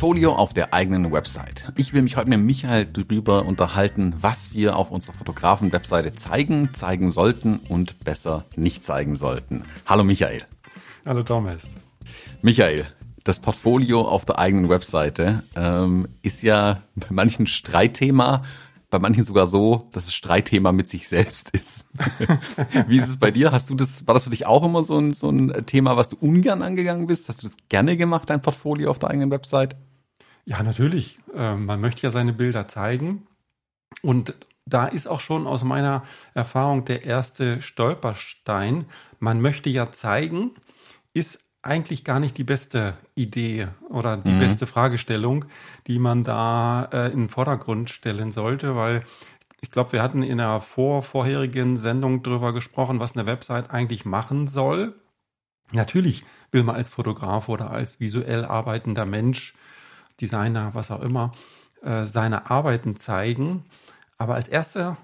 Portfolio auf der eigenen Website. Ich will mich heute mit Michael darüber unterhalten, was wir auf unserer Fotografen-Webseite zeigen, zeigen sollten und besser nicht zeigen sollten. Hallo Michael. Hallo Thomas. Michael, das Portfolio auf der eigenen Webseite ähm, ist ja bei manchen Streitthema, bei manchen sogar so, dass es Streitthema mit sich selbst ist. Wie ist es bei dir? Hast du das, war das für dich auch immer so ein, so ein Thema, was du ungern angegangen bist? Hast du das gerne gemacht, dein Portfolio auf der eigenen Website? Ja, natürlich. Ähm, man möchte ja seine Bilder zeigen. Und da ist auch schon aus meiner Erfahrung der erste Stolperstein. Man möchte ja zeigen, ist eigentlich gar nicht die beste Idee oder die mhm. beste Fragestellung, die man da äh, in den Vordergrund stellen sollte, weil ich glaube, wir hatten in der vor vorherigen Sendung darüber gesprochen, was eine Website eigentlich machen soll. Natürlich will man als Fotograf oder als visuell arbeitender Mensch, Designer, was auch immer, äh, seine Arbeiten zeigen. Aber als erster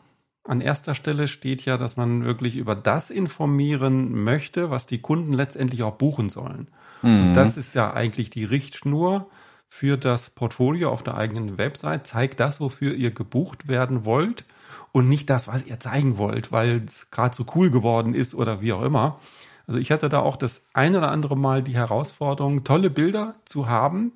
an erster Stelle steht ja, dass man wirklich über das informieren möchte, was die Kunden letztendlich auch buchen sollen. Mhm. das ist ja eigentlich die Richtschnur für das Portfolio auf der eigenen Website. Zeigt das, wofür ihr gebucht werden wollt und nicht das, was ihr zeigen wollt, weil es gerade so cool geworden ist oder wie auch immer. Also ich hatte da auch das ein oder andere Mal die Herausforderung, tolle Bilder zu haben,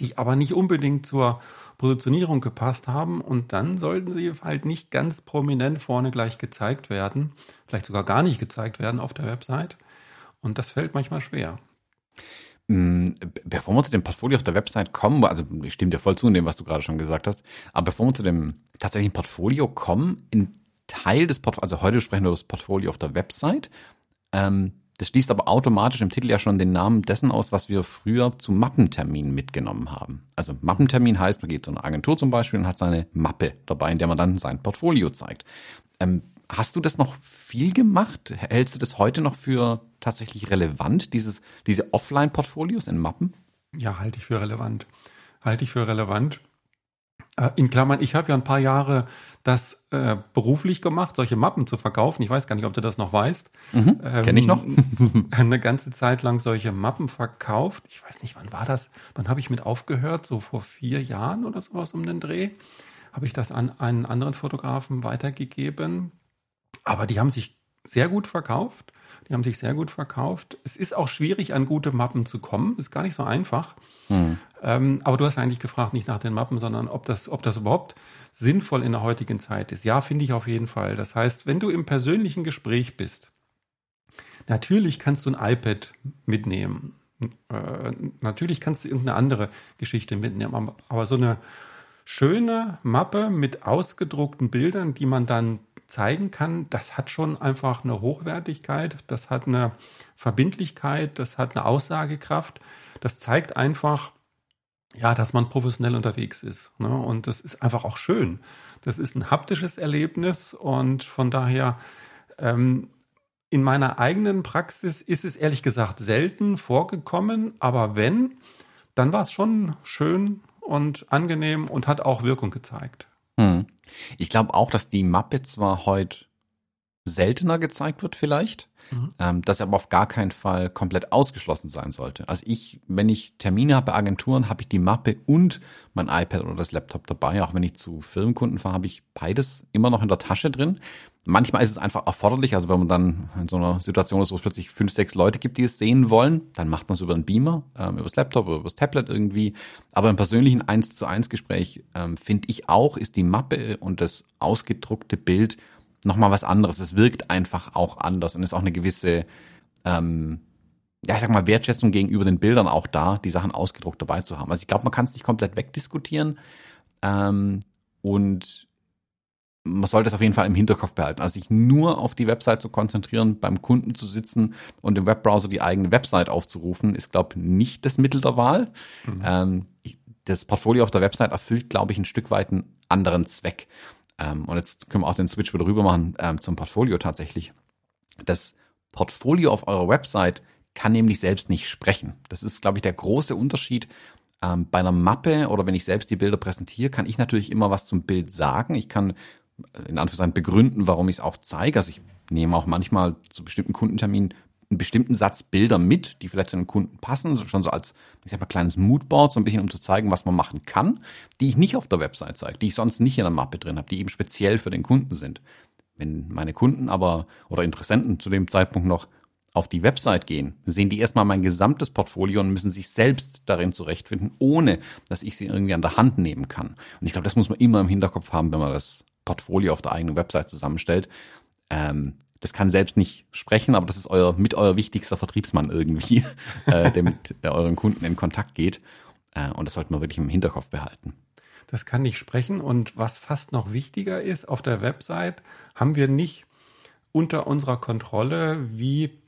die aber nicht unbedingt zur Positionierung gepasst haben und dann sollten sie halt nicht ganz prominent vorne gleich gezeigt werden, vielleicht sogar gar nicht gezeigt werden auf der Website und das fällt manchmal schwer. Mm, bevor wir zu dem Portfolio auf der Website kommen, also ich stimme dir voll zu in dem, was du gerade schon gesagt hast, aber bevor wir zu dem tatsächlichen Portfolio kommen, in Teil des Portfolios, also heute sprechen wir über das Portfolio auf der Website, ähm, das schließt aber automatisch im Titel ja schon den Namen dessen aus, was wir früher zu Mappenterminen mitgenommen haben. Also Mappentermin heißt, man geht zu einer Agentur zum Beispiel und hat seine Mappe dabei, in der man dann sein Portfolio zeigt. Ähm, hast du das noch viel gemacht? Hältst du das heute noch für tatsächlich relevant, dieses, diese Offline-Portfolios in Mappen? Ja, halte ich für relevant. Halte ich für relevant. Äh, in Klammern, ich habe ja ein paar Jahre das äh, beruflich gemacht, solche Mappen zu verkaufen. Ich weiß gar nicht, ob du das noch weißt. Mhm, ähm, Kenne ich noch. eine ganze Zeit lang solche Mappen verkauft. Ich weiß nicht, wann war das? Wann habe ich mit aufgehört? So vor vier Jahren oder sowas um den Dreh. Habe ich das an einen anderen Fotografen weitergegeben. Aber die haben sich sehr gut verkauft. Die haben sich sehr gut verkauft. Es ist auch schwierig, an gute Mappen zu kommen. Ist gar nicht so einfach. Hm. Ähm, aber du hast eigentlich gefragt, nicht nach den Mappen, sondern ob das, ob das überhaupt sinnvoll in der heutigen Zeit ist. Ja, finde ich auf jeden Fall. Das heißt, wenn du im persönlichen Gespräch bist, natürlich kannst du ein iPad mitnehmen. Äh, natürlich kannst du irgendeine andere Geschichte mitnehmen. Aber so eine schöne Mappe mit ausgedruckten Bildern, die man dann zeigen kann, das hat schon einfach eine Hochwertigkeit, das hat eine Verbindlichkeit, das hat eine Aussagekraft. Das zeigt einfach, ja, dass man professionell unterwegs ist. Ne? Und das ist einfach auch schön. Das ist ein haptisches Erlebnis und von daher ähm, in meiner eigenen Praxis ist es ehrlich gesagt selten vorgekommen, aber wenn, dann war es schon schön und angenehm und hat auch Wirkung gezeigt. Hm. Ich glaube auch, dass die Mappe zwar heute seltener gezeigt wird vielleicht, mhm. ähm, das aber auf gar keinen Fall komplett ausgeschlossen sein sollte. Also ich, wenn ich Termine habe bei Agenturen, habe ich die Mappe und mein iPad oder das Laptop dabei. Auch wenn ich zu Firmenkunden fahre, habe ich beides immer noch in der Tasche drin. Manchmal ist es einfach erforderlich, also wenn man dann in so einer Situation ist, wo es plötzlich fünf, sechs Leute gibt, die es sehen wollen, dann macht man es über einen Beamer, ähm, über das Laptop oder über das Tablet irgendwie. Aber im persönlichen eins zu eins Gespräch ähm, finde ich auch, ist die Mappe und das ausgedruckte Bild nochmal was anderes. Es wirkt einfach auch anders und ist auch eine gewisse, ähm, ja, ich sag mal, Wertschätzung gegenüber den Bildern auch da, die Sachen ausgedruckt dabei zu haben. Also ich glaube, man kann es nicht komplett wegdiskutieren. Ähm, und man sollte es auf jeden Fall im Hinterkopf behalten. Also sich nur auf die Website zu konzentrieren, beim Kunden zu sitzen und im Webbrowser die eigene Website aufzurufen, ist, glaube ich, nicht das Mittel der Wahl. Mhm. Ähm, das Portfolio auf der Website erfüllt, glaube ich, ein Stück weit einen anderen Zweck. Ähm, und jetzt können wir auch den Switch wieder rüber machen ähm, zum Portfolio tatsächlich. Das Portfolio auf eurer Website kann nämlich selbst nicht sprechen. Das ist, glaube ich, der große Unterschied ähm, bei einer Mappe oder wenn ich selbst die Bilder präsentiere, kann ich natürlich immer was zum Bild sagen. Ich kann in Anführungszeichen begründen, warum ich es auch zeige. Also ich nehme auch manchmal zu bestimmten Kundenterminen einen bestimmten Satz Bilder mit, die vielleicht zu einem Kunden passen, schon so als, ich sag mal, kleines Moodboard, so ein bisschen, um zu zeigen, was man machen kann, die ich nicht auf der Website zeige, die ich sonst nicht in der Mappe drin habe, die eben speziell für den Kunden sind. Wenn meine Kunden aber oder Interessenten zu dem Zeitpunkt noch auf die Website gehen, sehen die erstmal mein gesamtes Portfolio und müssen sich selbst darin zurechtfinden, ohne dass ich sie irgendwie an der Hand nehmen kann. Und ich glaube, das muss man immer im Hinterkopf haben, wenn man das Portfolio auf der eigenen Website zusammenstellt. Ähm, das kann selbst nicht sprechen, aber das ist euer mit euer wichtigster Vertriebsmann irgendwie, äh, der mit der euren Kunden in Kontakt geht. Äh, und das sollte man wirklich im Hinterkopf behalten. Das kann nicht sprechen. Und was fast noch wichtiger ist, auf der Website haben wir nicht unter unserer Kontrolle, wie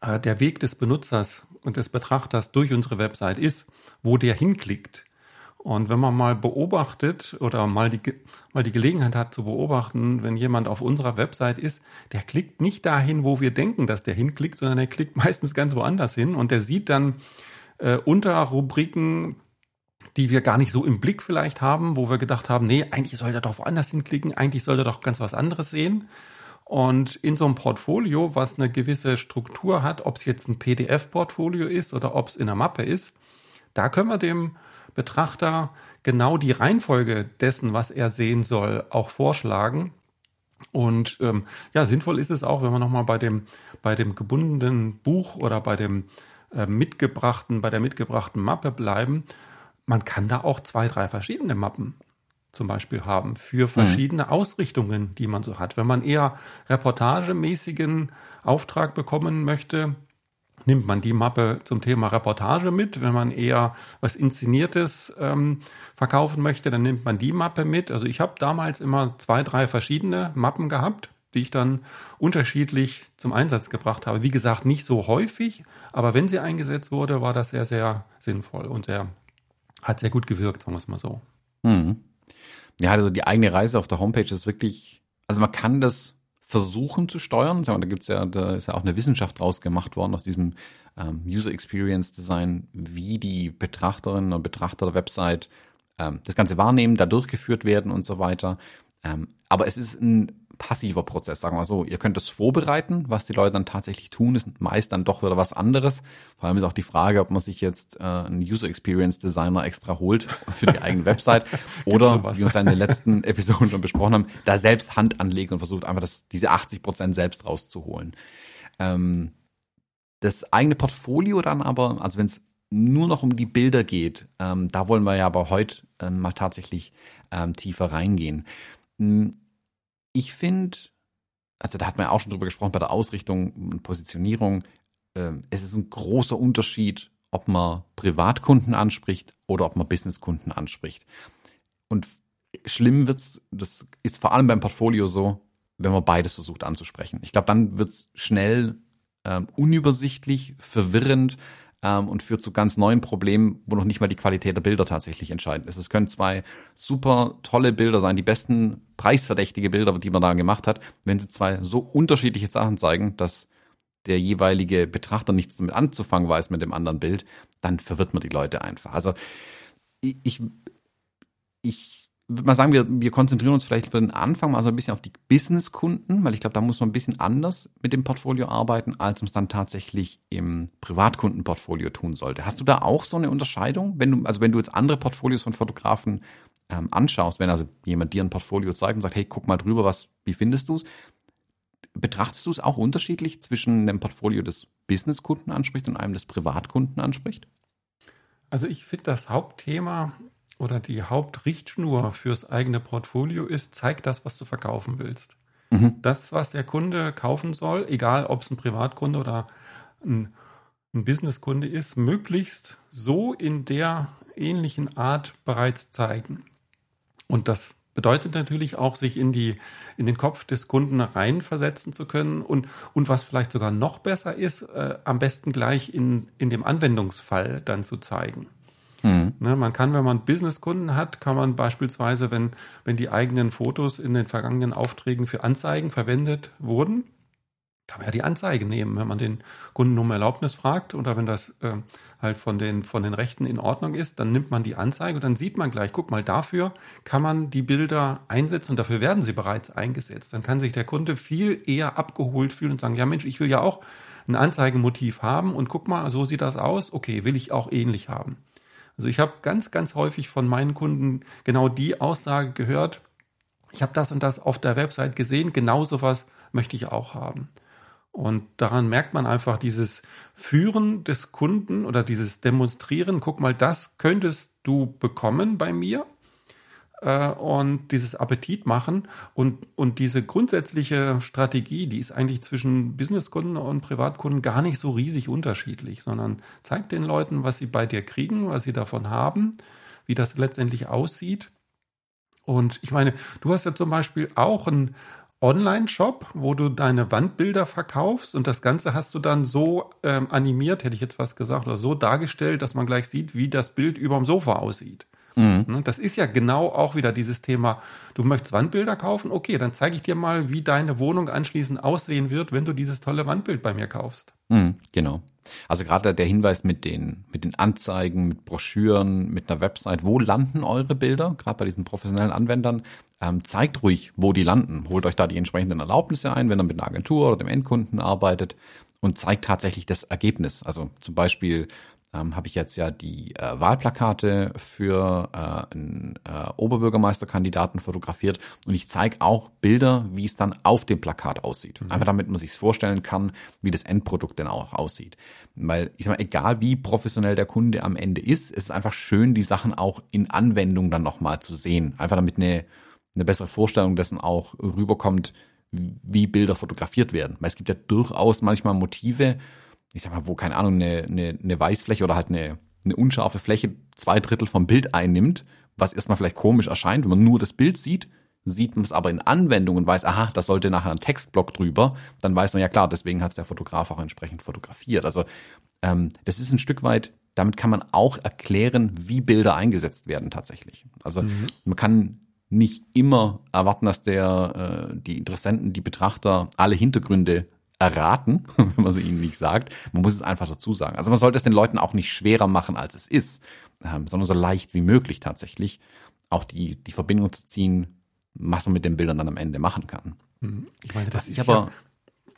äh, der Weg des Benutzers und des Betrachters durch unsere Website ist, wo der hinklickt. Und wenn man mal beobachtet oder mal die, mal die Gelegenheit hat zu beobachten, wenn jemand auf unserer Website ist, der klickt nicht dahin, wo wir denken, dass der hinklickt, sondern der klickt meistens ganz woanders hin und der sieht dann äh, unter Rubriken, die wir gar nicht so im Blick vielleicht haben, wo wir gedacht haben, nee, eigentlich soll er doch woanders hinklicken, eigentlich soll er doch ganz was anderes sehen. Und in so einem Portfolio, was eine gewisse Struktur hat, ob es jetzt ein PDF-Portfolio ist oder ob es in einer Mappe ist, da können wir dem Betrachter genau die Reihenfolge dessen, was er sehen soll, auch vorschlagen. Und ähm, ja, sinnvoll ist es auch, wenn wir nochmal bei dem, bei dem gebundenen Buch oder bei dem äh, mitgebrachten, bei der mitgebrachten Mappe bleiben. Man kann da auch zwei, drei verschiedene Mappen zum Beispiel haben für mhm. verschiedene mhm. Ausrichtungen, die man so hat. Wenn man eher reportagemäßigen Auftrag bekommen möchte, nimmt man die Mappe zum Thema Reportage mit. Wenn man eher was Inszeniertes ähm, verkaufen möchte, dann nimmt man die Mappe mit. Also ich habe damals immer zwei, drei verschiedene Mappen gehabt, die ich dann unterschiedlich zum Einsatz gebracht habe. Wie gesagt, nicht so häufig, aber wenn sie eingesetzt wurde, war das sehr, sehr sinnvoll und sehr, hat sehr gut gewirkt, sagen wir es mal so. Mhm. Ja, also die eigene Reise auf der Homepage ist wirklich, also man kann das versuchen zu steuern. Da gibt's ja, da ist ja auch eine Wissenschaft draus gemacht worden aus diesem ähm, User Experience Design, wie die Betrachterinnen und Betrachter der Website ähm, das Ganze wahrnehmen, da durchgeführt werden und so weiter. Ähm, aber es ist ein passiver Prozess, sagen wir so. Ihr könnt es vorbereiten, was die Leute dann tatsächlich tun, ist meist dann doch wieder was anderes. Vor allem ist auch die Frage, ob man sich jetzt äh, einen User Experience Designer extra holt für die eigene Website oder, wie wir es in den letzten Episoden schon besprochen haben, da selbst Hand anlegt und versucht einfach das, diese 80 Prozent selbst rauszuholen. Ähm, das eigene Portfolio dann aber, also wenn es nur noch um die Bilder geht, ähm, da wollen wir ja aber heute ähm, mal tatsächlich ähm, tiefer reingehen. Ich finde, also da hat man ja auch schon drüber gesprochen bei der Ausrichtung und Positionierung, äh, es ist ein großer Unterschied, ob man Privatkunden anspricht oder ob man Businesskunden anspricht. Und schlimm wird's, das ist vor allem beim Portfolio so, wenn man beides versucht anzusprechen. Ich glaube, dann wird's schnell ähm, unübersichtlich, verwirrend ähm, und führt zu ganz neuen Problemen, wo noch nicht mal die Qualität der Bilder tatsächlich entscheidend ist. Es können zwei super tolle Bilder sein, die besten preisverdächtige Bilder, die man da gemacht hat, wenn sie zwei so unterschiedliche Sachen zeigen, dass der jeweilige Betrachter nichts damit anzufangen weiß mit dem anderen Bild, dann verwirrt man die Leute einfach. Also ich, ich würde mal sagen, wir, wir konzentrieren uns vielleicht für den Anfang mal so ein bisschen auf die Business-Kunden, weil ich glaube, da muss man ein bisschen anders mit dem Portfolio arbeiten, als man es dann tatsächlich im Privatkundenportfolio tun sollte. Hast du da auch so eine Unterscheidung? Wenn du, also wenn du jetzt andere Portfolios von Fotografen ähm, anschaust, wenn also jemand dir ein Portfolio zeigt und sagt, hey, guck mal drüber, was, wie findest du es? Betrachtest du es auch unterschiedlich zwischen dem Portfolio des Business-Kunden anspricht und einem des Privatkunden anspricht? Also ich finde das Hauptthema oder die Hauptrichtschnur fürs eigene Portfolio ist, zeig das, was du verkaufen willst. Mhm. Das, was der Kunde kaufen soll, egal ob es ein Privatkunde oder ein, ein Businesskunde ist, möglichst so in der ähnlichen Art bereits zeigen. Und das bedeutet natürlich auch, sich in die, in den Kopf des Kunden reinversetzen zu können und, und was vielleicht sogar noch besser ist, äh, am besten gleich in, in dem Anwendungsfall dann zu zeigen. Mhm. Ne, man kann, wenn man Businesskunden hat, kann man beispielsweise, wenn, wenn die eigenen Fotos in den vergangenen Aufträgen für Anzeigen verwendet wurden, kann man ja die Anzeige nehmen, wenn man den Kunden um Erlaubnis fragt oder wenn das äh, halt von den, von den Rechten in Ordnung ist, dann nimmt man die Anzeige und dann sieht man gleich, guck mal, dafür kann man die Bilder einsetzen und dafür werden sie bereits eingesetzt. Dann kann sich der Kunde viel eher abgeholt fühlen und sagen, ja Mensch, ich will ja auch ein Anzeigenmotiv haben und guck mal, so sieht das aus. Okay, will ich auch ähnlich haben. Also ich habe ganz, ganz häufig von meinen Kunden genau die Aussage gehört, ich habe das und das auf der Website gesehen, genau sowas möchte ich auch haben. Und daran merkt man einfach dieses Führen des Kunden oder dieses Demonstrieren, guck mal, das könntest du bekommen bei mir und dieses Appetit machen und, und diese grundsätzliche Strategie, die ist eigentlich zwischen Businesskunden und Privatkunden gar nicht so riesig unterschiedlich, sondern zeigt den Leuten, was sie bei dir kriegen, was sie davon haben, wie das letztendlich aussieht. Und ich meine, du hast ja zum Beispiel auch ein Online-Shop, wo du deine Wandbilder verkaufst und das Ganze hast du dann so ähm, animiert, hätte ich jetzt was gesagt, oder so dargestellt, dass man gleich sieht, wie das Bild überm Sofa aussieht. Mhm. Ne, das ist ja genau auch wieder dieses Thema, du möchtest Wandbilder kaufen, okay, dann zeige ich dir mal, wie deine Wohnung anschließend aussehen wird, wenn du dieses tolle Wandbild bei mir kaufst. Mhm, genau. Also gerade der Hinweis mit den, mit den Anzeigen, mit Broschüren, mit einer Website, wo landen eure Bilder, gerade bei diesen professionellen Anwendern, ähm, zeigt ruhig, wo die landen. Holt euch da die entsprechenden Erlaubnisse ein, wenn ihr mit einer Agentur oder dem Endkunden arbeitet und zeigt tatsächlich das Ergebnis. Also zum Beispiel ähm, habe ich jetzt ja die äh, Wahlplakate für äh, einen äh, Oberbürgermeisterkandidaten fotografiert und ich zeige auch Bilder, wie es dann auf dem Plakat aussieht. Mhm. Einfach damit man sich vorstellen kann, wie das Endprodukt dann auch aussieht. Weil ich sag mal, egal wie professionell der Kunde am Ende ist, ist es einfach schön, die Sachen auch in Anwendung dann nochmal zu sehen. Einfach damit eine, eine bessere Vorstellung dessen auch rüberkommt, wie Bilder fotografiert werden. Weil es gibt ja durchaus manchmal Motive, ich sag mal, wo, keine Ahnung, eine, eine, eine Weißfläche oder halt eine, eine unscharfe Fläche zwei Drittel vom Bild einnimmt, was erstmal vielleicht komisch erscheint, wenn man nur das Bild sieht, sieht man es aber in Anwendung und weiß, aha, da sollte nachher ein Textblock drüber, dann weiß man ja klar, deswegen hat es der Fotograf auch entsprechend fotografiert. Also ähm, das ist ein Stück weit, damit kann man auch erklären, wie Bilder eingesetzt werden tatsächlich. Also mhm. man kann nicht immer erwarten, dass der äh, die Interessenten, die Betrachter alle Hintergründe erraten, wenn man sie ihnen nicht sagt. Man muss es einfach dazu sagen. Also man sollte es den Leuten auch nicht schwerer machen, als es ist, ähm, sondern so leicht wie möglich tatsächlich auch die, die Verbindung zu ziehen, was man mit den Bildern dann am Ende machen kann. Mhm. Ich meine, das, das ist aber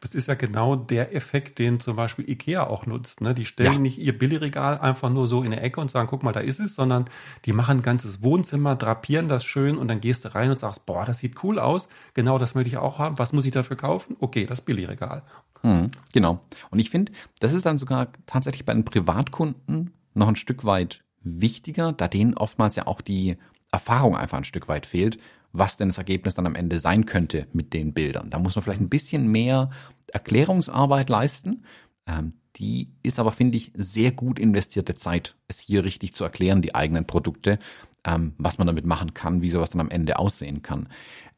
das ist ja genau der Effekt, den zum Beispiel Ikea auch nutzt. Ne? Die stellen ja. nicht ihr Billigregal einfach nur so in der Ecke und sagen, guck mal, da ist es, sondern die machen ein ganzes Wohnzimmer, drapieren das schön und dann gehst du rein und sagst, boah, das sieht cool aus. Genau das möchte ich auch haben. Was muss ich dafür kaufen? Okay, das Billigregal. Mhm, genau. Und ich finde, das ist dann sogar tatsächlich bei den Privatkunden noch ein Stück weit wichtiger, da denen oftmals ja auch die Erfahrung einfach ein Stück weit fehlt was denn das Ergebnis dann am Ende sein könnte mit den Bildern. Da muss man vielleicht ein bisschen mehr Erklärungsarbeit leisten. Ähm, die ist aber, finde ich, sehr gut investierte Zeit, es hier richtig zu erklären, die eigenen Produkte, ähm, was man damit machen kann, wie sowas dann am Ende aussehen kann.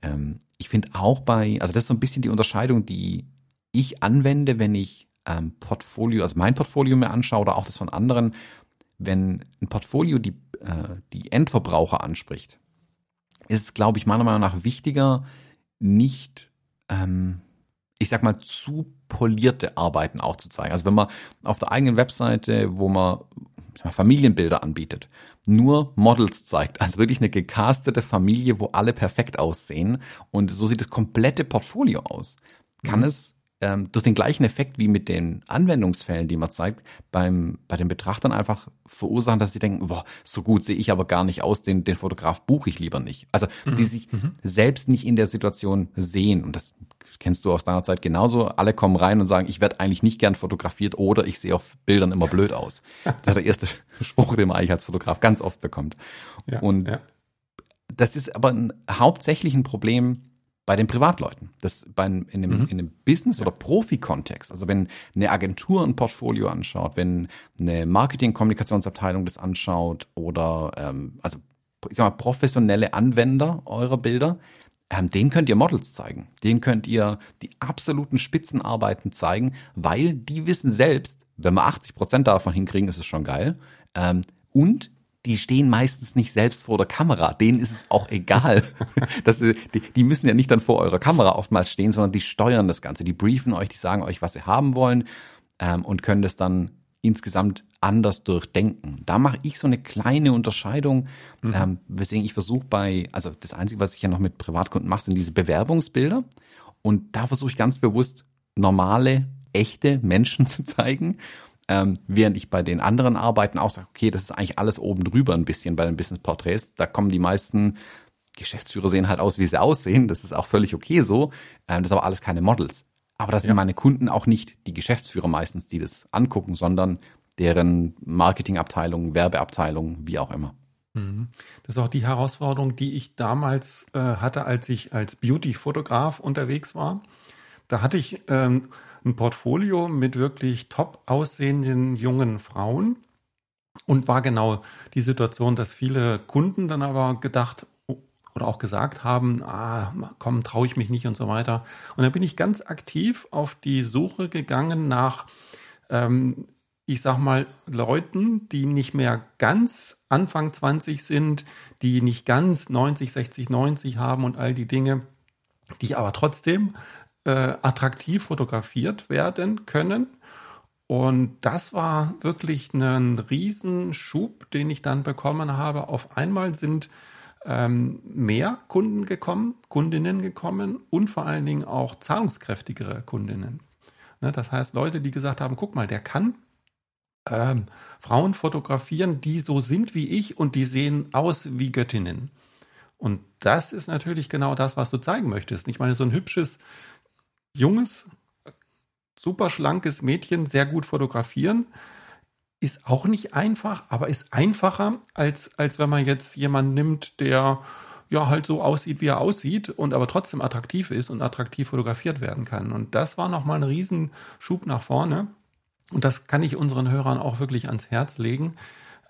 Ähm, ich finde auch bei, also das ist so ein bisschen die Unterscheidung, die ich anwende, wenn ich ähm, Portfolio, also mein Portfolio mir anschaue oder auch das von anderen, wenn ein Portfolio die, äh, die Endverbraucher anspricht, ist es, glaube ich, meiner Meinung nach wichtiger, nicht, ähm, ich sag mal, zu polierte Arbeiten auch zu zeigen. Also wenn man auf der eigenen Webseite, wo man Familienbilder anbietet, nur Models zeigt, also wirklich eine gecastete Familie, wo alle perfekt aussehen und so sieht das komplette Portfolio aus, kann mhm. es ähm, durch den gleichen Effekt wie mit den Anwendungsfällen, die man zeigt, beim, bei den Betrachtern einfach verursachen, dass sie denken, boah, so gut sehe ich aber gar nicht aus, den, den Fotograf buche ich lieber nicht. Also mhm. die sich mhm. selbst nicht in der Situation sehen. Und das kennst du aus deiner Zeit genauso. Alle kommen rein und sagen, ich werde eigentlich nicht gern fotografiert oder ich sehe auf Bildern immer blöd aus. Das ist der erste Spruch, den man eigentlich als Fotograf ganz oft bekommt. Ja, und ja. das ist aber ein, hauptsächlich ein Problem bei den Privatleuten. Das bei, in dem, mhm. in dem Business- oder Profi-Kontext. Also wenn eine Agentur ein Portfolio anschaut, wenn eine Marketing-Kommunikationsabteilung das anschaut oder ähm, also ich sag mal, professionelle Anwender eurer Bilder, ähm, denen könnt ihr Models zeigen. Denen könnt ihr die absoluten Spitzenarbeiten zeigen, weil die wissen selbst, wenn wir 80 Prozent davon hinkriegen, ist es schon geil. Ähm, und die stehen meistens nicht selbst vor der Kamera. Denen ist es auch egal. Das, die, die müssen ja nicht dann vor eurer Kamera oftmals stehen, sondern die steuern das Ganze. Die briefen euch, die sagen euch, was sie haben wollen ähm, und können das dann insgesamt anders durchdenken. Da mache ich so eine kleine Unterscheidung, mhm. ähm, weswegen ich versuche bei, also das Einzige, was ich ja noch mit Privatkunden mache, sind diese Bewerbungsbilder. Und da versuche ich ganz bewusst normale echte Menschen zu zeigen. Ähm, während ich bei den anderen Arbeiten auch sage, okay, das ist eigentlich alles oben drüber ein bisschen bei den Business Porträts. Da kommen die meisten Geschäftsführer sehen halt aus, wie sie aussehen. Das ist auch völlig okay so. Ähm, das ist aber alles keine Models. Aber das ja. sind meine Kunden auch nicht die Geschäftsführer meistens, die das angucken, sondern deren Marketingabteilung, Werbeabteilung, wie auch immer. Mhm. Das ist auch die Herausforderung, die ich damals äh, hatte, als ich als Beauty-Fotograf unterwegs war. Da hatte ich ähm, ein Portfolio mit wirklich top aussehenden jungen Frauen und war genau die Situation, dass viele Kunden dann aber gedacht oder auch gesagt haben, ah, komm, traue ich mich nicht und so weiter. Und dann bin ich ganz aktiv auf die Suche gegangen nach, ähm, ich sag mal, Leuten, die nicht mehr ganz Anfang 20 sind, die nicht ganz 90, 60, 90 haben und all die Dinge, die aber trotzdem äh, attraktiv fotografiert werden können. Und das war wirklich ein Riesenschub, den ich dann bekommen habe. Auf einmal sind ähm, mehr Kunden gekommen, Kundinnen gekommen und vor allen Dingen auch zahlungskräftigere Kundinnen. Ne, das heißt, Leute, die gesagt haben, guck mal, der kann ähm, Frauen fotografieren, die so sind wie ich und die sehen aus wie Göttinnen. Und das ist natürlich genau das, was du zeigen möchtest. Ich meine, so ein hübsches, junges, super schlankes Mädchen sehr gut fotografieren ist auch nicht einfach, aber ist einfacher, als, als wenn man jetzt jemanden nimmt, der ja halt so aussieht, wie er aussieht und aber trotzdem attraktiv ist und attraktiv fotografiert werden kann. Und das war nochmal ein Riesenschub nach vorne. Und das kann ich unseren Hörern auch wirklich ans Herz legen.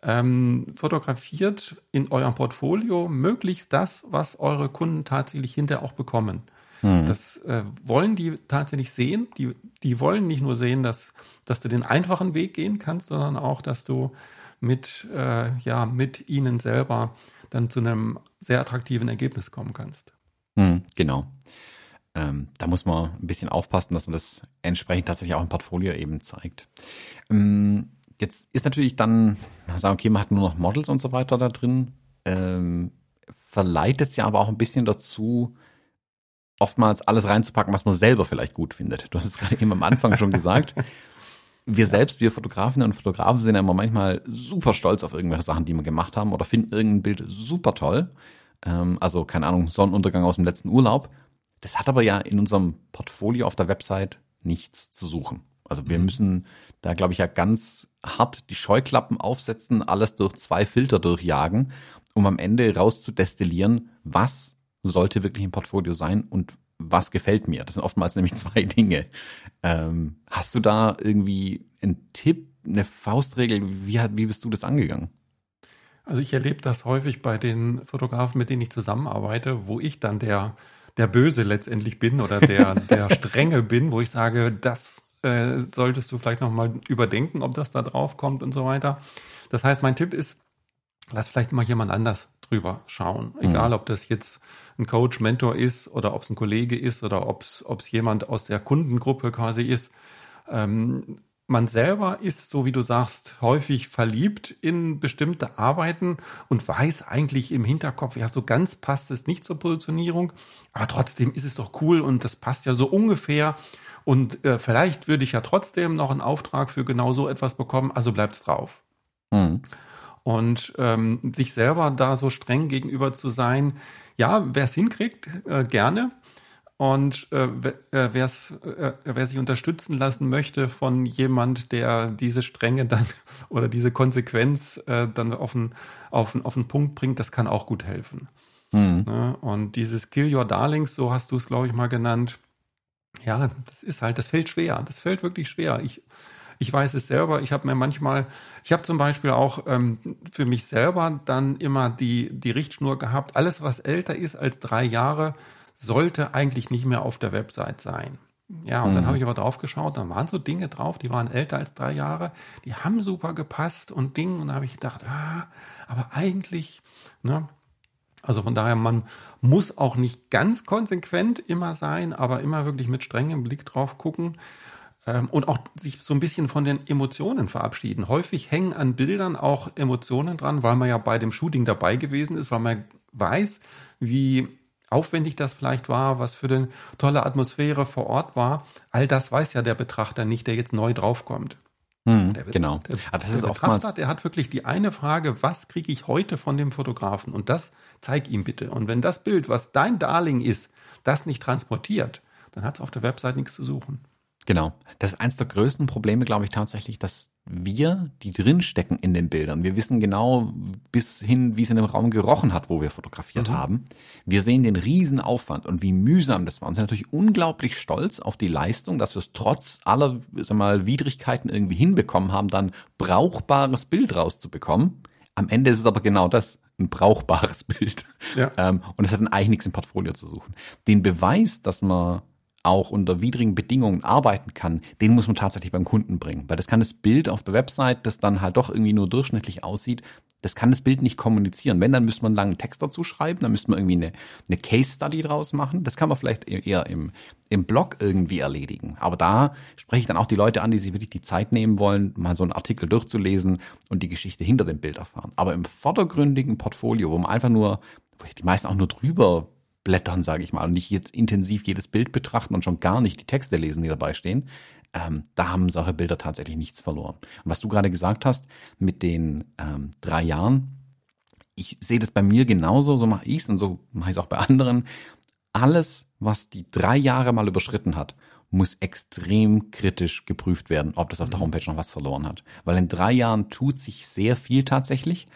Ähm, fotografiert in eurem Portfolio möglichst das, was eure Kunden tatsächlich hinterher auch bekommen. Mhm. Das äh, wollen die tatsächlich sehen. Die, die wollen nicht nur sehen, dass, dass du den einfachen Weg gehen kannst, sondern auch, dass du mit, äh, ja, mit ihnen selber dann zu einem sehr attraktiven Ergebnis kommen kannst. Mhm, genau. Ähm, da muss man ein bisschen aufpassen, dass man das entsprechend tatsächlich auch im Portfolio eben zeigt. Ähm, jetzt ist natürlich dann, sagen, okay, man hat nur noch Models und so weiter da drin. Ähm, verleitet es ja aber auch ein bisschen dazu, oftmals alles reinzupacken, was man selber vielleicht gut findet. Du hast es gerade eben am Anfang schon gesagt. Wir selbst, wir Fotografen und Fotografen sind ja immer manchmal super stolz auf irgendwelche Sachen, die wir gemacht haben oder finden irgendein Bild super toll. Ähm, also, keine Ahnung, Sonnenuntergang aus dem letzten Urlaub. Das hat aber ja in unserem Portfolio auf der Website nichts zu suchen. Also wir mhm. müssen da, glaube ich, ja ganz hart die Scheuklappen aufsetzen, alles durch zwei Filter durchjagen, um am Ende rauszudestillieren, was sollte wirklich ein Portfolio sein und was gefällt mir? Das sind oftmals nämlich zwei Dinge. Ähm, hast du da irgendwie einen Tipp, eine Faustregel? Wie, wie bist du das angegangen? Also ich erlebe das häufig bei den Fotografen, mit denen ich zusammenarbeite, wo ich dann der, der Böse letztendlich bin oder der, der Strenge bin, wo ich sage, das äh, solltest du vielleicht nochmal überdenken, ob das da drauf kommt und so weiter. Das heißt, mein Tipp ist, lass vielleicht mal jemand anders drüber schauen. Egal, mhm. ob das jetzt ein Coach, Mentor ist oder ob es ein Kollege ist oder ob es jemand aus der Kundengruppe quasi ist. Ähm, man selber ist, so wie du sagst, häufig verliebt in bestimmte Arbeiten und weiß eigentlich im Hinterkopf, ja, so ganz passt es nicht zur Positionierung, aber trotzdem ist es doch cool und das passt ja so ungefähr. Und äh, vielleicht würde ich ja trotzdem noch einen Auftrag für genau so etwas bekommen, also bleibt's drauf. Mhm. Und ähm, sich selber da so streng gegenüber zu sein, ja, wer es hinkriegt, äh, gerne. Und äh, äh wer äh, wer sich unterstützen lassen möchte von jemand, der diese Strenge dann oder diese Konsequenz äh, dann auf einen, auf, einen, auf einen Punkt bringt, das kann auch gut helfen. Mhm. Ne? Und dieses Kill Your Darlings, so hast du es, glaube ich, mal genannt, ja, das ist halt, das fällt schwer. Das fällt wirklich schwer. Ich, ich weiß es selber. Ich habe mir manchmal, ich habe zum Beispiel auch ähm, für mich selber dann immer die, die Richtschnur gehabt, alles, was älter ist als drei Jahre, sollte eigentlich nicht mehr auf der Website sein. Ja, und mhm. dann habe ich aber drauf geschaut, da waren so Dinge drauf, die waren älter als drei Jahre, die haben super gepasst und Ding. Und da habe ich gedacht, ah, aber eigentlich, ne, also von daher, man muss auch nicht ganz konsequent immer sein, aber immer wirklich mit strengem Blick drauf gucken, ähm, und auch sich so ein bisschen von den Emotionen verabschieden. Häufig hängen an Bildern auch Emotionen dran, weil man ja bei dem Shooting dabei gewesen ist, weil man weiß, wie aufwendig das vielleicht war, was für eine tolle Atmosphäre vor Ort war. All das weiß ja der Betrachter nicht, der jetzt neu draufkommt. Hm, der, genau. Der, ah, das der ist oftmals. Der hat wirklich die eine Frage, was kriege ich heute von dem Fotografen? Und das zeig ihm bitte. Und wenn das Bild, was dein Darling ist, das nicht transportiert, dann hat es auf der Website nichts zu suchen. Genau. Das ist eines der größten Probleme, glaube ich, tatsächlich, dass wir, die drinstecken in den Bildern, wir wissen genau bis hin, wie es in dem Raum gerochen hat, wo wir fotografiert mhm. haben. Wir sehen den riesen Aufwand und wie mühsam das war und sind natürlich unglaublich stolz auf die Leistung, dass wir es trotz aller, sag mal, Widrigkeiten irgendwie hinbekommen haben, dann brauchbares Bild rauszubekommen. Am Ende ist es aber genau das, ein brauchbares Bild. Ja. Ähm, und es hat dann eigentlich nichts im Portfolio zu suchen. Den Beweis, dass man auch unter widrigen Bedingungen arbeiten kann, den muss man tatsächlich beim Kunden bringen. Weil das kann das Bild auf der Website, das dann halt doch irgendwie nur durchschnittlich aussieht, das kann das Bild nicht kommunizieren. Wenn, dann müsste man einen langen Text dazu schreiben, dann müsste man irgendwie eine, eine Case Study draus machen. Das kann man vielleicht e-, eher im, im Blog irgendwie erledigen. Aber da spreche ich dann auch die Leute an, die sich wirklich die Zeit nehmen wollen, mal so einen Artikel durchzulesen und die Geschichte hinter dem Bild erfahren. Aber im vordergründigen Portfolio, wo man einfach nur, wo die meisten auch nur drüber blättern, sage ich mal, und nicht jetzt intensiv jedes Bild betrachten und schon gar nicht die Texte lesen, die dabei stehen, ähm, da haben solche Bilder tatsächlich nichts verloren. Und was du gerade gesagt hast mit den ähm, drei Jahren, ich sehe das bei mir genauso, so mache ich es und so mache ich es auch bei anderen. Alles, was die drei Jahre mal überschritten hat, muss extrem kritisch geprüft werden, ob das auf der mhm. Homepage noch was verloren hat. Weil in drei Jahren tut sich sehr viel tatsächlich.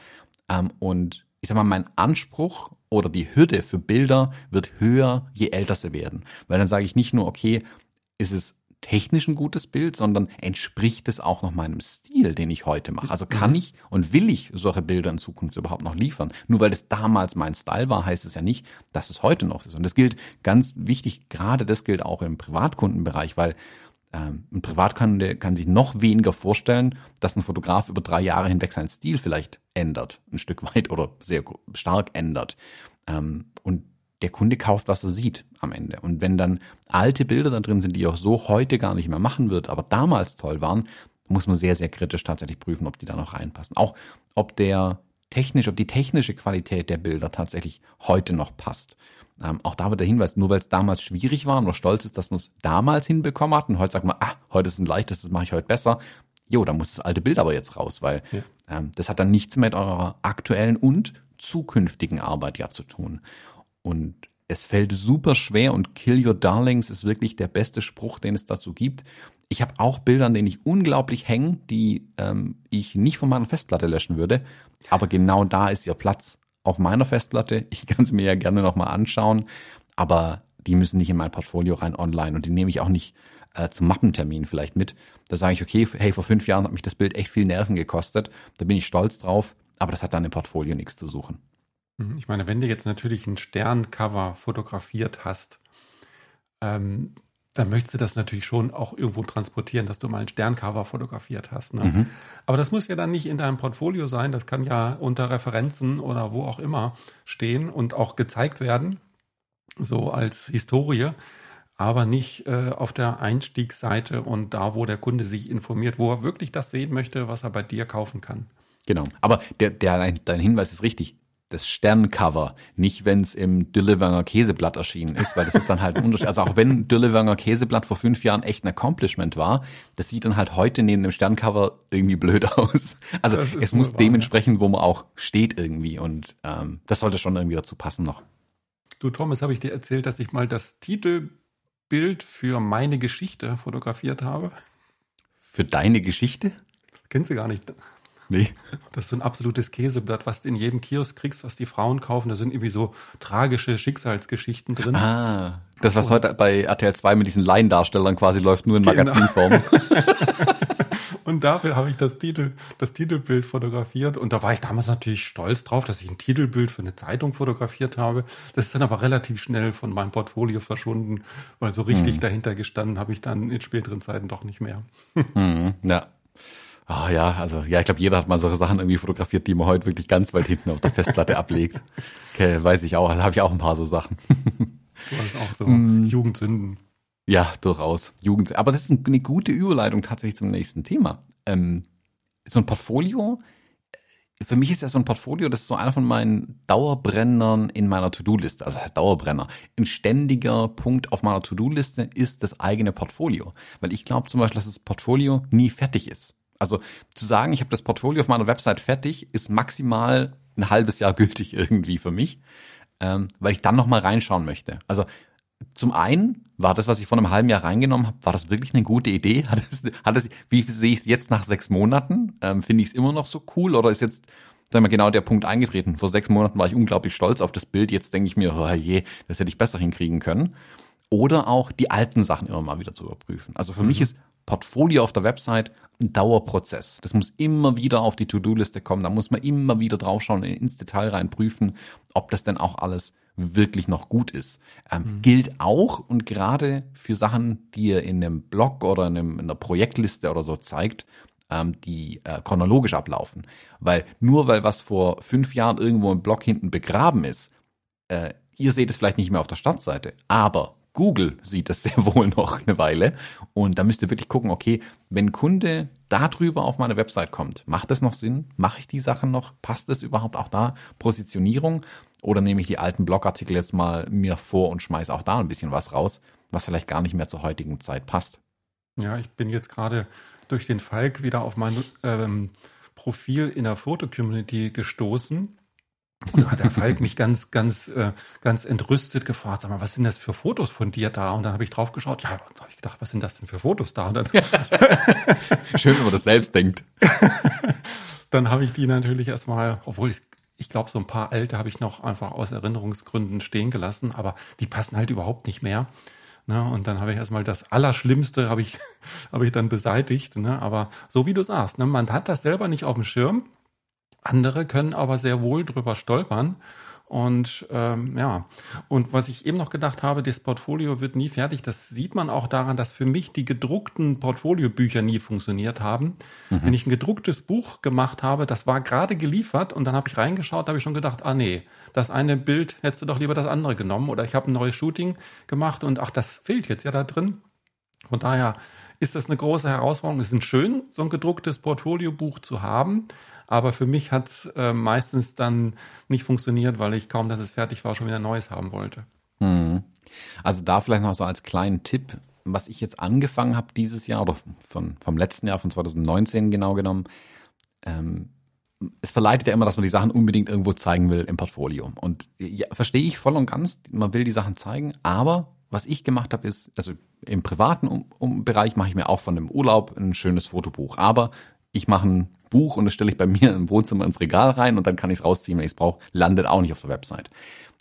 Ähm, und ich sag mal, mein Anspruch oder die Hürde für Bilder wird höher, je älter sie werden. Weil dann sage ich nicht nur, okay, ist es technisch ein gutes Bild, sondern entspricht es auch noch meinem Stil, den ich heute mache. Also kann mhm. ich und will ich solche Bilder in Zukunft überhaupt noch liefern? Nur weil es damals mein Style war, heißt es ja nicht, dass es heute noch ist. Und das gilt ganz wichtig, gerade das gilt auch im Privatkundenbereich, weil ähm, ein Privatkunde kann sich noch weniger vorstellen, dass ein Fotograf über drei Jahre hinweg seinen Stil vielleicht ändert, ein Stück weit oder sehr stark ändert. Ähm, und der Kunde kauft, was er sieht am Ende. Und wenn dann alte Bilder da drin sind, die er auch so heute gar nicht mehr machen wird, aber damals toll waren, muss man sehr, sehr kritisch tatsächlich prüfen, ob die da noch reinpassen. Auch ob der technisch, ob die technische Qualität der Bilder tatsächlich heute noch passt. Ähm, auch da wird der Hinweis, nur weil es damals schwierig war und man stolz ist, dass man es damals hinbekommen hat und heute sagt man, ah, heute ist ein leichtes, das mache ich heute besser. Jo, dann muss das alte Bild aber jetzt raus, weil ja. ähm, das hat dann nichts mit eurer aktuellen und zukünftigen Arbeit ja zu tun. Und es fällt super schwer und Kill Your Darlings ist wirklich der beste Spruch, den es dazu gibt. Ich habe auch Bilder, an denen ich unglaublich hänge, die ähm, ich nicht von meiner Festplatte löschen würde. Aber genau da ist ihr Platz auf meiner Festplatte. Ich kann es mir ja gerne nochmal anschauen, aber die müssen nicht in mein Portfolio rein online und die nehme ich auch nicht äh, zum Mappentermin vielleicht mit. Da sage ich, okay, hey, vor fünf Jahren hat mich das Bild echt viel Nerven gekostet. Da bin ich stolz drauf, aber das hat dann im Portfolio nichts zu suchen. Mhm, ich meine, wenn du jetzt natürlich ein Sterncover fotografiert hast, ähm, dann möchtest du das natürlich schon auch irgendwo transportieren, dass du mal ein Sterncover fotografiert hast. Ne? Mhm. Aber das muss ja dann nicht in deinem Portfolio sein, das kann ja unter Referenzen oder wo auch immer stehen und auch gezeigt werden, so als Historie, aber nicht äh, auf der Einstiegsseite und da, wo der Kunde sich informiert, wo er wirklich das sehen möchte, was er bei dir kaufen kann. Genau, aber der, der, dein Hinweis ist richtig das Sterncover, nicht wenn es im Düllewanger Käseblatt erschienen ist, weil das ist dann halt ein Unterschied. Also auch wenn Düllewanger Käseblatt vor fünf Jahren echt ein Accomplishment war, das sieht dann halt heute neben dem Sterncover irgendwie blöd aus. Also es muss wahr, dementsprechend, wo man auch steht irgendwie und ähm, das sollte schon irgendwie dazu passen noch. Du Thomas, habe ich dir erzählt, dass ich mal das Titelbild für meine Geschichte fotografiert habe? Für deine Geschichte? Kennst du gar nicht. Nee. Das ist so ein absolutes Käseblatt, was du in jedem Kiosk kriegst, was die Frauen kaufen. Da sind irgendwie so tragische Schicksalsgeschichten drin. Ah, das, was oh. heute bei RTL 2 mit diesen Laiendarstellern quasi läuft, nur in genau. Magazinform. und dafür habe ich das Titel, das Titelbild fotografiert. Und da war ich damals natürlich stolz drauf, dass ich ein Titelbild für eine Zeitung fotografiert habe. Das ist dann aber relativ schnell von meinem Portfolio verschwunden, weil so richtig hm. dahinter gestanden habe ich dann in späteren Zeiten doch nicht mehr. Hm, ja. Ah ja, also ja, ich glaube, jeder hat mal solche Sachen irgendwie fotografiert, die man heute wirklich ganz weit hinten auf der Festplatte ablegt. Okay, weiß ich auch. Also habe ich auch ein paar so Sachen. Du hast auch so mm. Jugendsünden. Ja, durchaus. Jugend. Aber das ist eine gute Überleitung tatsächlich zum nächsten Thema. Ähm, so ein Portfolio, für mich ist ja so ein Portfolio, das ist so einer von meinen Dauerbrennern in meiner To-Do-Liste. Also Dauerbrenner. Ein ständiger Punkt auf meiner To-Do-Liste ist das eigene Portfolio. Weil ich glaube zum Beispiel, dass das Portfolio nie fertig ist. Also zu sagen, ich habe das Portfolio auf meiner Website fertig, ist maximal ein halbes Jahr gültig irgendwie für mich, ähm, weil ich dann nochmal reinschauen möchte. Also zum einen war das, was ich vor einem halben Jahr reingenommen habe, war das wirklich eine gute Idee? Hat es, hat es, wie sehe ich es jetzt nach sechs Monaten? Ähm, Finde ich es immer noch so cool oder ist jetzt sagen wir, genau der Punkt eingetreten? Vor sechs Monaten war ich unglaublich stolz auf das Bild. Jetzt denke ich mir, oh je, das hätte ich besser hinkriegen können. Oder auch die alten Sachen immer mal wieder zu überprüfen. Also für mhm. mich ist Portfolio auf der Website ein Dauerprozess. Das muss immer wieder auf die To-Do-Liste kommen. Da muss man immer wieder draufschauen, ins Detail rein prüfen, ob das denn auch alles wirklich noch gut ist. Ähm, mhm. Gilt auch und gerade für Sachen, die ihr in einem Blog oder in, einem, in einer Projektliste oder so zeigt, ähm, die äh, chronologisch ablaufen. Weil nur weil was vor fünf Jahren irgendwo im Blog hinten begraben ist, äh, ihr seht es vielleicht nicht mehr auf der Startseite, aber Google sieht das sehr wohl noch eine Weile. Und da müsst ihr wirklich gucken, okay, wenn Kunde darüber auf meine Website kommt, macht das noch Sinn? Mache ich die Sachen noch? Passt das überhaupt auch da? Positionierung? Oder nehme ich die alten Blogartikel jetzt mal mir vor und schmeiße auch da ein bisschen was raus, was vielleicht gar nicht mehr zur heutigen Zeit passt? Ja, ich bin jetzt gerade durch den Falk wieder auf mein ähm, Profil in der Foto-Community gestoßen und da hat der Falk mich ganz, ganz, äh, ganz entrüstet gefragt, sag mal, was sind das für Fotos von dir da? Und dann habe ich drauf geschaut, ja, und habe ich gedacht, was sind das denn für Fotos da? Und dann Schön, wenn man das selbst denkt. dann habe ich die natürlich erstmal, obwohl ich, ich glaube, so ein paar alte habe ich noch einfach aus Erinnerungsgründen stehen gelassen, aber die passen halt überhaupt nicht mehr. Ne, und dann habe ich erstmal das Allerschlimmste habe ich, habe ich dann beseitigt. Ne? Aber so wie du sagst, ne, man hat das selber nicht auf dem Schirm andere können aber sehr wohl drüber stolpern. Und ähm, ja, und was ich eben noch gedacht habe, das Portfolio wird nie fertig. Das sieht man auch daran, dass für mich die gedruckten Portfoliobücher nie funktioniert haben. Mhm. Wenn ich ein gedrucktes Buch gemacht habe, das war gerade geliefert und dann habe ich reingeschaut, habe ich schon gedacht, ah nee, das eine Bild hättest du doch lieber das andere genommen. Oder ich habe ein neues Shooting gemacht und ach, das fehlt jetzt ja da drin. Von daher ist das eine große Herausforderung. Es ist schön, so ein gedrucktes Portfoliobuch zu haben, aber für mich hat es äh, meistens dann nicht funktioniert, weil ich kaum, dass es fertig war, schon wieder Neues haben wollte. Hm. Also da vielleicht noch so als kleinen Tipp, was ich jetzt angefangen habe dieses Jahr oder von, vom letzten Jahr, von 2019 genau genommen, ähm, es verleitet ja immer, dass man die Sachen unbedingt irgendwo zeigen will im Portfolio. Und ja, verstehe ich voll und ganz, man will die Sachen zeigen, aber was ich gemacht habe, ist, also im privaten um, um Bereich mache ich mir auch von dem Urlaub ein schönes Fotobuch. Aber ich mache ein Buch und das stelle ich bei mir im Wohnzimmer ins Regal rein und dann kann ich es rausziehen, wenn ich es brauche. Landet auch nicht auf der Website.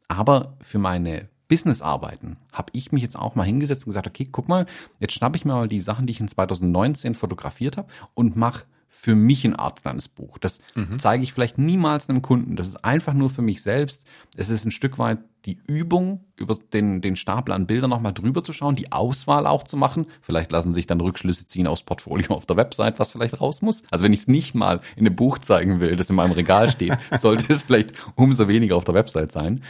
Aber für meine Business-Arbeiten habe ich mich jetzt auch mal hingesetzt und gesagt, okay, guck mal, jetzt schnappe ich mir mal die Sachen, die ich in 2019 fotografiert habe und mache für mich ein Art kleines Buch. Das mhm. zeige ich vielleicht niemals einem Kunden. Das ist einfach nur für mich selbst. Es ist ein Stück weit die Übung, über den, den Stapel an Bildern nochmal drüber zu schauen, die Auswahl auch zu machen. Vielleicht lassen sich dann Rückschlüsse ziehen aufs Portfolio auf der Website, was vielleicht raus muss. Also wenn ich es nicht mal in einem Buch zeigen will, das in meinem Regal steht, sollte es vielleicht umso weniger auf der Website sein.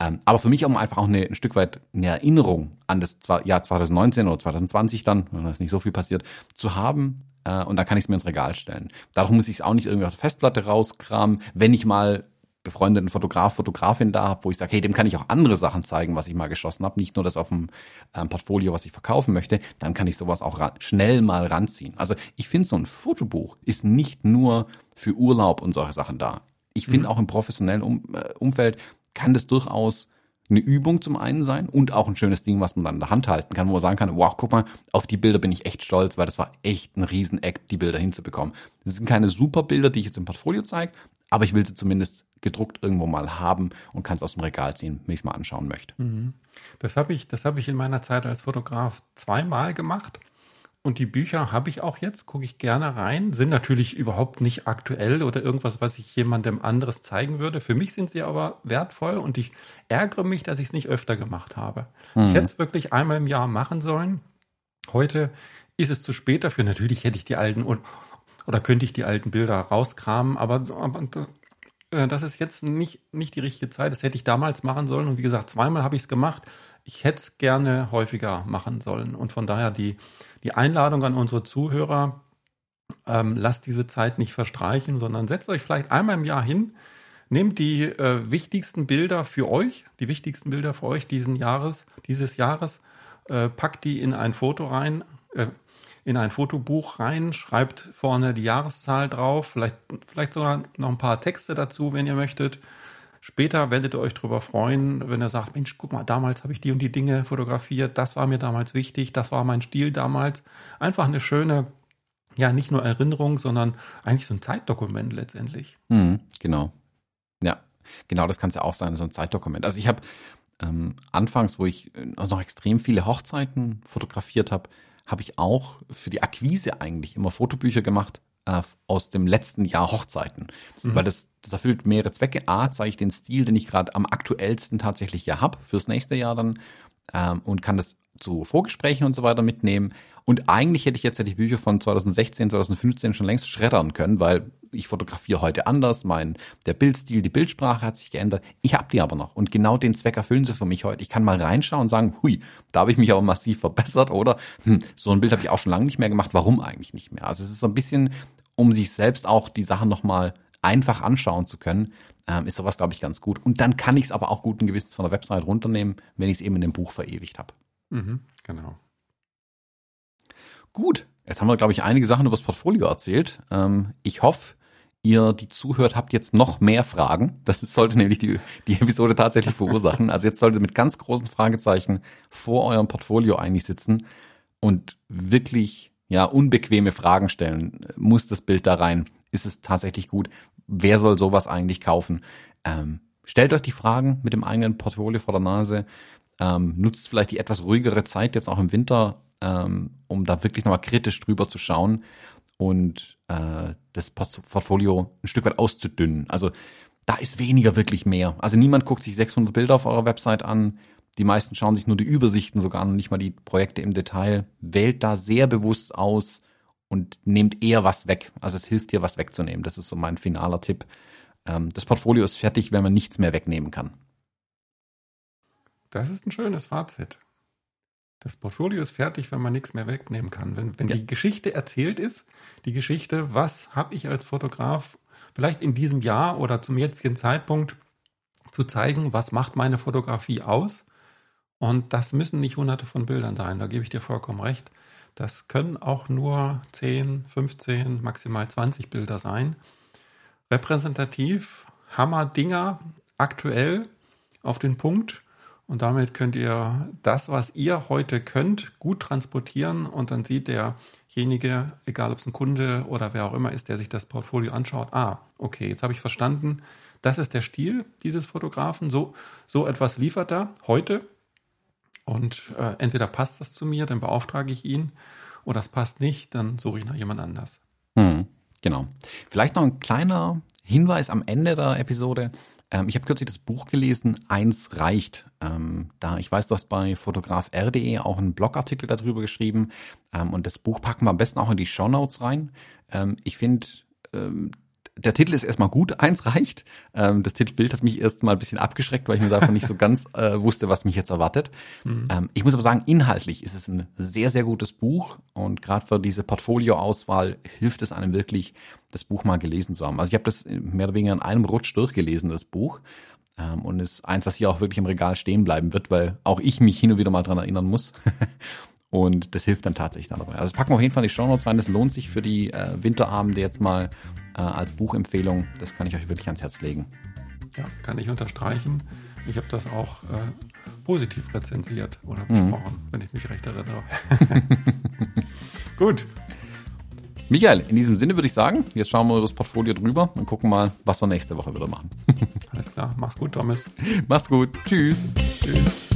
Ähm, aber für mich auch einfach auch eine, ein Stück weit eine Erinnerung an das Jahr 2019 oder 2020 dann, wenn das nicht so viel passiert, zu haben, äh, und dann kann ich es mir ins Regal stellen. Dadurch muss ich es auch nicht irgendwie auf der Festplatte rauskramen, wenn ich mal befreundeten Fotograf, Fotografin da habe, wo ich sage, hey, dem kann ich auch andere Sachen zeigen, was ich mal geschossen habe, nicht nur das auf dem ähm, Portfolio, was ich verkaufen möchte, dann kann ich sowas auch schnell mal ranziehen. Also ich finde, so ein Fotobuch ist nicht nur für Urlaub und solche Sachen da. Ich finde mhm. auch im professionellen um äh, Umfeld kann das durchaus eine Übung zum einen sein und auch ein schönes Ding, was man dann in der Hand halten kann, wo man sagen kann, wow, guck mal, auf die Bilder bin ich echt stolz, weil das war echt ein Rieseneck, die Bilder hinzubekommen. Das sind keine super Bilder, die ich jetzt im Portfolio zeige, aber ich will sie zumindest gedruckt irgendwo mal haben und kann es aus dem Regal ziehen, wenn ich es mal anschauen möchte. Mhm. Das habe ich, das habe ich in meiner Zeit als Fotograf zweimal gemacht. Und die Bücher habe ich auch jetzt, gucke ich gerne rein, sind natürlich überhaupt nicht aktuell oder irgendwas, was ich jemandem anderes zeigen würde. Für mich sind sie aber wertvoll und ich ärgere mich, dass ich es nicht öfter gemacht habe. Mhm. Ich hätte es wirklich einmal im Jahr machen sollen. Heute ist es zu spät dafür. Natürlich hätte ich die alten oder könnte ich die alten Bilder rauskramen, aber, aber äh, das ist jetzt nicht, nicht die richtige Zeit. Das hätte ich damals machen sollen. Und wie gesagt, zweimal habe ich es gemacht. Ich hätte es gerne häufiger machen sollen. Und von daher die, die Einladung an unsere Zuhörer, Ähm, lasst diese Zeit nicht verstreichen, sondern setzt euch vielleicht einmal im Jahr hin, nehmt die äh, wichtigsten Bilder für euch, die wichtigsten Bilder für euch diesen Jahres, dieses Jahres, äh, packt die in ein Foto rein, äh, in ein Fotobuch rein, schreibt vorne die Jahreszahl drauf, vielleicht, vielleicht sogar noch ein paar Texte dazu, wenn ihr möchtet. Später werdet ihr euch darüber freuen, wenn ihr sagt, Mensch, guck mal, damals habe ich die und die Dinge fotografiert, das war mir damals wichtig, das war mein Stil damals. Einfach eine schöne, ja, nicht nur Erinnerung, sondern eigentlich so ein Zeitdokument letztendlich. Mhm, genau. Ja, genau, das kann es ja auch sein, so ein Zeitdokument. Also ich habe ähm, anfangs, wo ich äh, noch extrem viele Hochzeiten fotografiert habe, habe ich auch für die Akquise eigentlich immer Fotobücher gemacht äh, aus dem letzten Jahr Hochzeiten. Mhm. Weil das, das erfüllt mehrere Zwecke. A, zeige ich den Stil, den ich gerade am aktuellsten tatsächlich ja habe, fürs nächste Jahr dann ähm, und kann das zu Vorgesprächen und so weiter mitnehmen. Und eigentlich hätte ich jetzt ja die Bücher von 2016, 2015 schon längst schreddern können, weil ich fotografiere heute anders, mein, der Bildstil, die Bildsprache hat sich geändert. Ich habe die aber noch. Und genau den Zweck erfüllen sie für mich heute. Ich kann mal reinschauen und sagen, hui, da habe ich mich aber massiv verbessert oder hm, so ein Bild habe ich auch schon lange nicht mehr gemacht. Warum eigentlich nicht mehr? Also es ist so ein bisschen, um sich selbst auch die Sachen nochmal einfach anschauen zu können, ähm, ist sowas, glaube ich, ganz gut. Und dann kann ich es aber auch guten Gewissens von der Website runternehmen, wenn ich es eben in dem Buch verewigt habe. Mhm, genau. Gut, jetzt haben wir, glaube ich, einige Sachen über das Portfolio erzählt. Ähm, ich hoffe, ihr, die zuhört, habt jetzt noch mehr Fragen. Das sollte nämlich die, die Episode tatsächlich verursachen. Also jetzt solltet ihr mit ganz großen Fragezeichen vor eurem Portfolio eigentlich sitzen und wirklich ja unbequeme Fragen stellen. Muss das Bild da rein? Ist es tatsächlich gut? Wer soll sowas eigentlich kaufen? Ähm, stellt euch die Fragen mit dem eigenen Portfolio vor der Nase. Ähm, nutzt vielleicht die etwas ruhigere Zeit jetzt auch im Winter ähm, um da wirklich nochmal kritisch drüber zu schauen und äh, das Portfolio ein Stück weit auszudünnen. Also da ist weniger wirklich mehr. Also niemand guckt sich 600 Bilder auf eurer Website an. Die meisten schauen sich nur die Übersichten sogar an, nicht mal die Projekte im Detail. Wählt da sehr bewusst aus und nehmt eher was weg. Also es hilft dir, was wegzunehmen. Das ist so mein finaler Tipp. Ähm, das Portfolio ist fertig, wenn man nichts mehr wegnehmen kann. Das ist ein schönes Fazit. Das Portfolio ist fertig, wenn man nichts mehr wegnehmen kann. Wenn, wenn ja. die Geschichte erzählt ist, die Geschichte, was habe ich als Fotograf vielleicht in diesem Jahr oder zum jetzigen Zeitpunkt zu zeigen, was macht meine Fotografie aus. Und das müssen nicht hunderte von Bildern sein, da gebe ich dir vollkommen recht. Das können auch nur 10, 15, maximal 20 Bilder sein. Repräsentativ, Hammer-Dinger, aktuell auf den Punkt und damit könnt ihr das, was ihr heute könnt, gut transportieren und dann sieht derjenige, egal ob es ein Kunde oder wer auch immer ist, der sich das Portfolio anschaut, ah, okay, jetzt habe ich verstanden, das ist der Stil dieses Fotografen, so, so etwas liefert er heute und äh, entweder passt das zu mir, dann beauftrage ich ihn oder es passt nicht, dann suche ich nach jemand anders. Hm, genau. Vielleicht noch ein kleiner Hinweis am Ende der Episode. Ähm, ich habe kürzlich das Buch gelesen, Eins reicht. Ähm, da ich weiß, du hast bei fotograf.r.de auch einen Blogartikel darüber geschrieben ähm, und das Buch packen wir am besten auch in die Show Notes rein. Ähm, ich finde, ähm, der Titel ist erstmal gut, eins reicht. Ähm, das Titelbild hat mich erstmal ein bisschen abgeschreckt, weil ich mir davon nicht so ganz äh, wusste, was mich jetzt erwartet. Mhm. Ähm, ich muss aber sagen, inhaltlich ist es ein sehr, sehr gutes Buch und gerade für diese Portfolioauswahl hilft es einem wirklich, das Buch mal gelesen zu haben. Also ich habe das mehr oder weniger in einem Rutsch durchgelesen, das Buch. Ähm, und ist eins, was hier auch wirklich im Regal stehen bleiben wird, weil auch ich mich hin und wieder mal dran erinnern muss. Und das hilft dann tatsächlich dann dabei. Also das packen wir auf jeden Fall in die Show Notes rein. Das lohnt sich für die äh, Winterabende jetzt mal äh, als Buchempfehlung. Das kann ich euch wirklich ans Herz legen. Ja, kann ich unterstreichen. Ich habe das auch äh, positiv rezensiert oder mhm. besprochen, mhm. wenn ich mich recht erinnere. Gut. Michael, in diesem Sinne würde ich sagen, jetzt schauen wir über das Portfolio drüber und gucken mal, was wir nächste Woche wieder machen. Alles klar. Mach's gut, Thomas. Mach's gut. Tschüss. Tschüss.